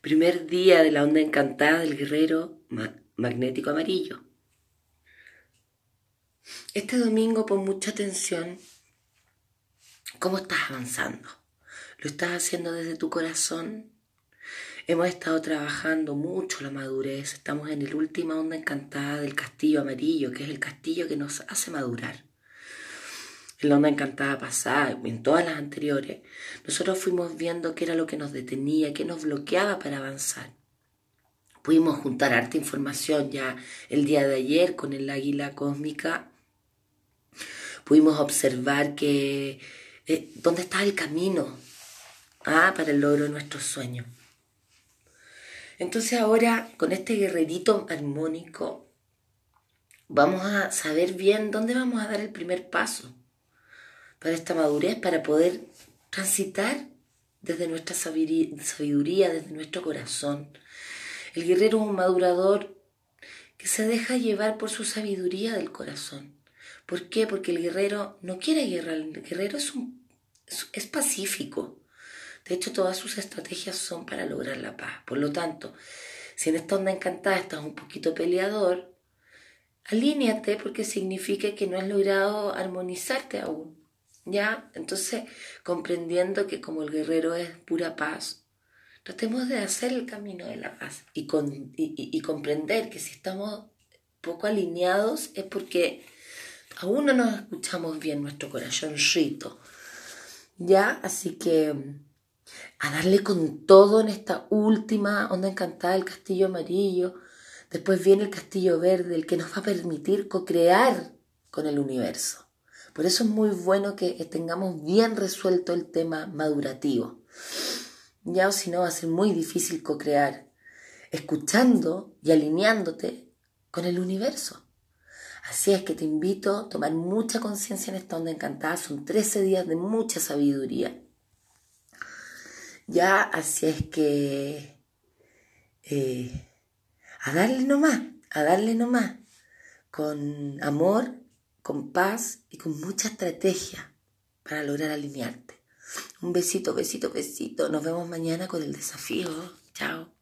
Primer día de la onda encantada del guerrero magnético amarillo. Este domingo pon mucha atención cómo estás avanzando. ¿Lo estás haciendo desde tu corazón? Hemos estado trabajando mucho la madurez. Estamos en la última onda encantada del castillo amarillo, que es el castillo que nos hace madurar en la onda encantada pasada, en todas las anteriores, nosotros fuimos viendo qué era lo que nos detenía, qué nos bloqueaba para avanzar. Pudimos juntar harta información ya el día de ayer con el águila cósmica. Pudimos observar que eh, dónde está el camino ah, para el logro de nuestros sueños. Entonces ahora con este guerrerito armónico vamos a saber bien dónde vamos a dar el primer paso para esta madurez, para poder transitar desde nuestra sabiduría, desde nuestro corazón. El guerrero es un madurador que se deja llevar por su sabiduría del corazón. ¿Por qué? Porque el guerrero no quiere guerra, el guerrero es, un, es pacífico. De hecho, todas sus estrategias son para lograr la paz. Por lo tanto, si en esta onda encantada estás un poquito peleador, alíñate porque significa que no has logrado armonizarte aún. ¿Ya? Entonces, comprendiendo que como el guerrero es pura paz, tratemos de hacer el camino de la paz y, con, y, comprender que si estamos poco alineados es porque aún no nos escuchamos bien nuestro corazón rito. ¿Ya? Así que a darle con todo en esta última onda encantada del castillo amarillo. Después viene el castillo verde, el que nos va a permitir co-crear con el universo. Por eso es muy bueno que tengamos bien resuelto el tema madurativo. Ya o si no va a ser muy difícil co-crear, escuchando y alineándote con el universo. Así es que te invito a tomar mucha conciencia en esta onda encantada. Son 13 días de mucha sabiduría. Ya, así es que eh, a darle nomás, a darle nomás, con amor con paz y con mucha estrategia para lograr alinearte. Un besito, besito, besito. Nos vemos mañana con el desafío. Chao.